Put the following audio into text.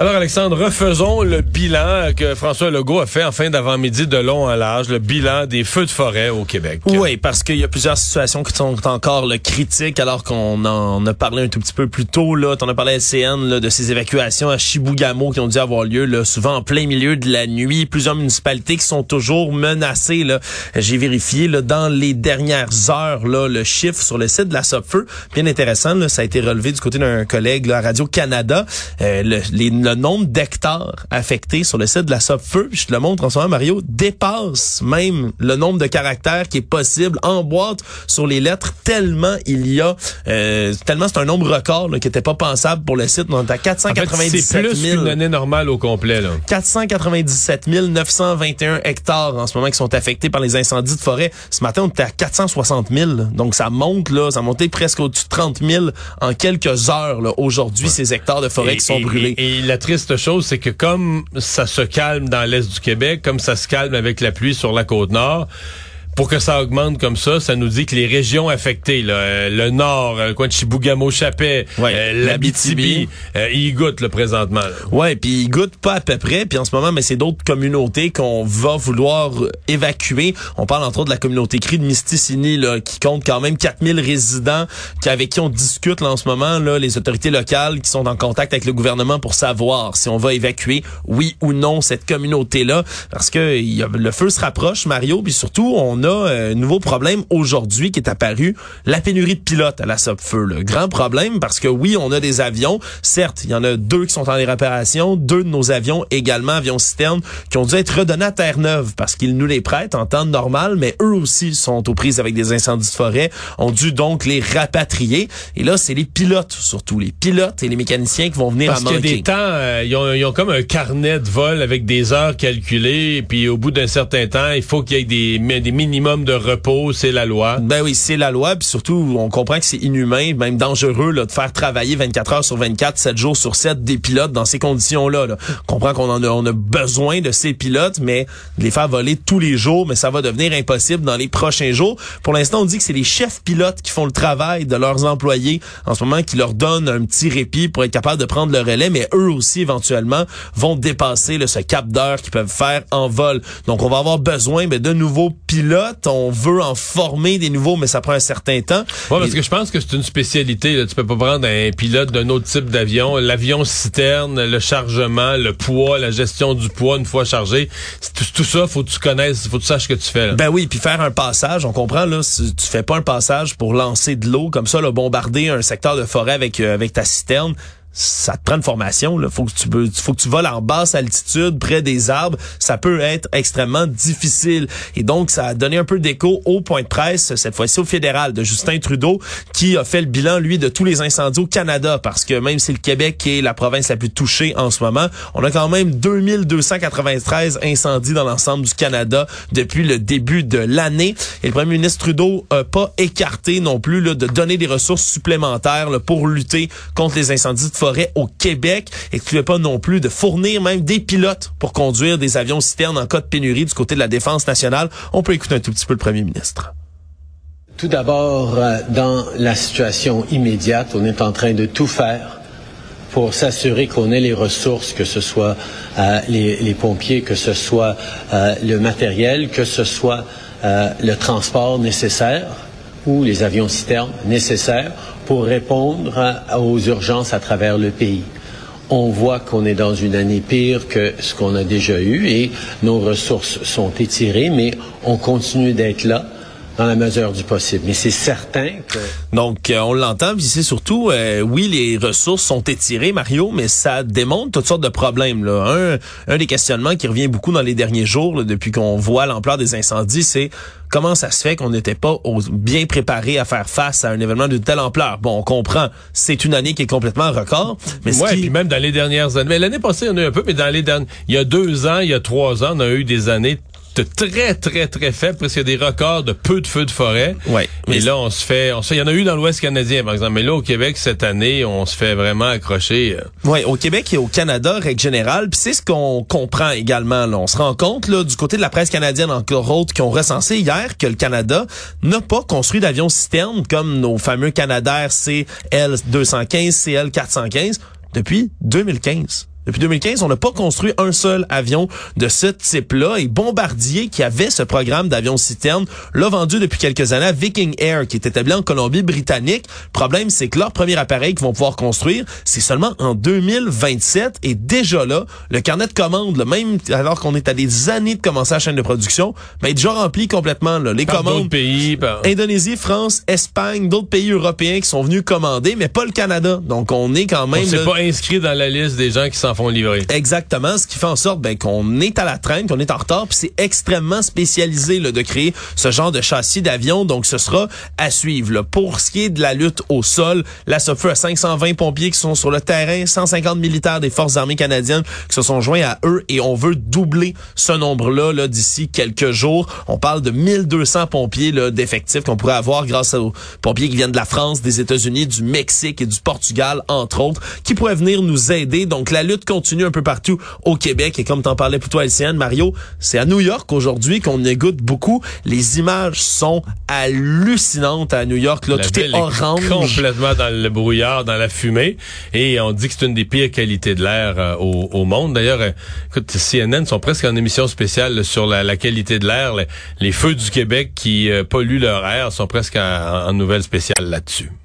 Alors Alexandre, refaisons le bilan que François Legault a fait en fin d'avant-midi de long à large, le bilan des feux de forêt au Québec. Oui, parce qu'il y a plusieurs situations qui sont encore le critiques, alors qu'on en a parlé un tout petit peu plus tôt. Là, on a parlé à LCN là, de ces évacuations à Chibougamau qui ont dû avoir lieu là, souvent en plein milieu de la nuit. Plusieurs municipalités qui sont toujours menacées. Là. J'ai vérifié là, dans les dernières heures là, le chiffre sur le site de la SOPFEU. Bien intéressant, là, ça a été relevé du côté d'un collègue là, à Radio-Canada. Euh, le, les le nombre d'hectares affectés sur le site de la SOPFEU, je te le montre en ce moment, Mario, dépasse même le nombre de caractères qui est possible en boîte sur les lettres, tellement il y a, euh, tellement c'est un nombre record là, qui n'était pas pensable pour le site. On est à 497 000. c'est plus qu'une année normale au complet. Là. 497 921 hectares en ce moment qui sont affectés par les incendies de forêt. Ce matin, on était à 460 000. Donc ça monte, là, ça a monté presque au-dessus de 30 000 en quelques heures aujourd'hui, ces hectares de forêt qui sont brûlés. Et, la triste chose, c'est que comme ça se calme dans l'est du Québec, comme ça se calme avec la pluie sur la côte nord, pour que ça augmente comme ça, ça nous dit que les régions affectées, là, euh, le nord, euh, le coin de Chibougamau-Chapais, ouais, euh, l'Abitibi, euh, ils goûtent le présentement. Ouais, puis ils goûtent pas à peu près. Puis en ce moment, mais c'est d'autres communautés qu'on va vouloir évacuer. On parle entre autres de la communauté cri de Misticini, là, qui compte quand même 4000 résidents, qui, avec qui on discute là, en ce moment, là, les autorités locales qui sont en contact avec le gouvernement pour savoir si on va évacuer, oui ou non, cette communauté-là. Parce que y a, le feu se rapproche, Mario, puis surtout, on on a un nouveau problème aujourd'hui qui est apparu, la pénurie de pilotes à la Sopfeu. Le grand problème parce que oui, on a des avions. Certes, il y en a deux qui sont en réparation, deux de nos avions également, avions citernes, qui ont dû être redonnés à Terre-Neuve parce qu'ils nous les prêtent en temps normal, mais eux aussi sont aux prises avec des incendies de forêt, ont dû donc les rapatrier. Et là, c'est les pilotes, surtout les pilotes et les mécaniciens qui vont venir parce à manquer. Parce des temps, euh, ils, ont, ils, ont, comme un carnet de vol avec des heures calculées, puis au bout d'un certain temps, il faut qu'il y ait des, des de repos, c'est la loi. Ben oui, c'est la loi. Puis surtout, on comprend que c'est inhumain, même dangereux là, de faire travailler 24 heures sur 24, 7 jours sur 7 des pilotes dans ces conditions-là. Là. On comprend qu'on en a, on a besoin de ces pilotes, mais de les faire voler tous les jours, mais ça va devenir impossible dans les prochains jours. Pour l'instant, on dit que c'est les chefs pilotes qui font le travail de leurs employés en ce moment, qui leur donnent un petit répit pour être capable de prendre le relais, mais eux aussi, éventuellement, vont dépasser là, ce cap d'heure qu'ils peuvent faire en vol. Donc, on va avoir besoin ben, de nouveaux pilotes on veut en former des nouveaux, mais ça prend un certain temps. Oui, parce que je pense que c'est une spécialité. Là. Tu peux pas prendre un pilote d'un autre type d'avion. L'avion citerne, le chargement, le poids, la gestion du poids une fois chargé. Tout, tout, ça, faut que tu connaisses, faut que tu saches ce que tu fais. Là. Ben oui, puis faire un passage, on comprend là, si tu fais pas un passage pour lancer de l'eau comme ça, le bombarder un secteur de forêt avec euh, avec ta citerne ça te prend une formation. Là. Faut que tu faut que tu voles en basse altitude, près des arbres. Ça peut être extrêmement difficile. Et donc, ça a donné un peu d'écho au point de presse, cette fois-ci au fédéral, de Justin Trudeau, qui a fait le bilan, lui, de tous les incendies au Canada. Parce que même si le Québec est la province la plus touchée en ce moment, on a quand même 2293 incendies dans l'ensemble du Canada depuis le début de l'année. Et le premier ministre Trudeau n'a pas écarté non plus là, de donner des ressources supplémentaires là, pour lutter contre les incendies forêt au Québec veux pas non plus de fournir même des pilotes pour conduire des avions citernes en cas de pénurie du côté de la défense nationale. On peut écouter un tout petit peu le premier ministre. Tout d'abord, euh, dans la situation immédiate, on est en train de tout faire pour s'assurer qu'on ait les ressources, que ce soit euh, les, pompiers, que ce soit euh, le matériel, que ce soit le transport nécessaire ou les avions citernes nécessaires pour répondre aux urgences à travers le pays. On voit qu'on est dans une année pire que ce qu'on a déjà eu et nos ressources sont étirées, mais on continue d'être là dans la mesure du possible. Mais c'est certain que... Donc, euh, on l'entend, puis c'est surtout, euh, oui, les ressources sont étirées, Mario, mais ça démontre toutes sortes de problèmes. Là. Un, un des questionnements qui revient beaucoup dans les derniers jours, là, depuis qu'on voit l'ampleur des incendies, c'est comment ça se fait qu'on n'était pas bien préparé à faire face à un événement de telle ampleur. Bon, on comprend, c'est une année qui est complètement record. Mais ouais, puis même dans les dernières années, mais l'année passée, on a eu un peu, mais dans les dernières, il y a deux ans, il y a trois ans, on a eu des années très, très, très faible, parce qu'il y a des records de peu de feux de forêt. Ouais. Mais là, on se fait, on se fait, il y en a eu dans l'Ouest canadien, par exemple. Mais là, au Québec, cette année, on se fait vraiment accrocher. euh. Oui, au Québec et au Canada, règle générale. Puis c'est ce qu'on comprend également. Là. On se rend compte là, du côté de la presse canadienne, encore autres, qui ont recensé hier que le Canada n'a pas construit d'avions citernes comme nos fameux Canadair CL215, CL415 depuis 2015. Depuis 2015, on n'a pas construit un seul avion de ce type-là. Et Bombardier, qui avait ce programme d'avions citernes, l'a vendu depuis quelques années à Viking Air, qui est établi en Colombie-Britannique. Le problème, c'est que leur premier appareil qu'ils vont pouvoir construire, c'est seulement en 2027. Et déjà là, le carnet de commandes, là, même alors qu'on est à des années de commencer la chaîne de production, ben, est déjà rempli complètement. Là. Les Par d'autres commandes... pays, par- Indonésie, France, Espagne, d'autres pays européens qui sont venus commander, mais pas le Canada. Donc, on est quand on même... là, pas inscrit dans la liste des gens qui Exactement, ce qui fait en sorte ben, qu'on est à la traîne, qu'on est en retard, puis c'est extrêmement spécialisé là, de créer ce genre de châssis d'avion, donc ce sera à suivre. Là. Pour ce qui est de la lutte au sol, la SOFE a 520 pompiers qui sont sur le terrain, 150 militaires des forces armées canadiennes qui se sont joints à eux et on veut doubler ce nombre-là là, d'ici quelques jours. On parle de 1200 pompiers d'effectifs qu'on pourrait avoir grâce aux pompiers qui viennent de la France, des États-Unis, du Mexique et du Portugal, entre autres, qui pourraient venir nous aider. Donc la lutte continue un peu partout au Québec. Et comme t'en parlais pour toi, LCN, Mario, c'est à New York aujourd'hui qu'on écoute beaucoup. Les images sont hallucinantes à New York. Là, La tout est orange. complètement dans le brouillard, dans la fumée. Et on dit que c'est une des pires qualités de l'air euh, au, au monde. D'ailleurs, euh, écoute, CNN sont presque en émission spéciale là, sur la, la qualité de l'air. Les, les feux du Québec qui euh, polluent leur air sont presque en, en nouvelle spéciale là-dessus.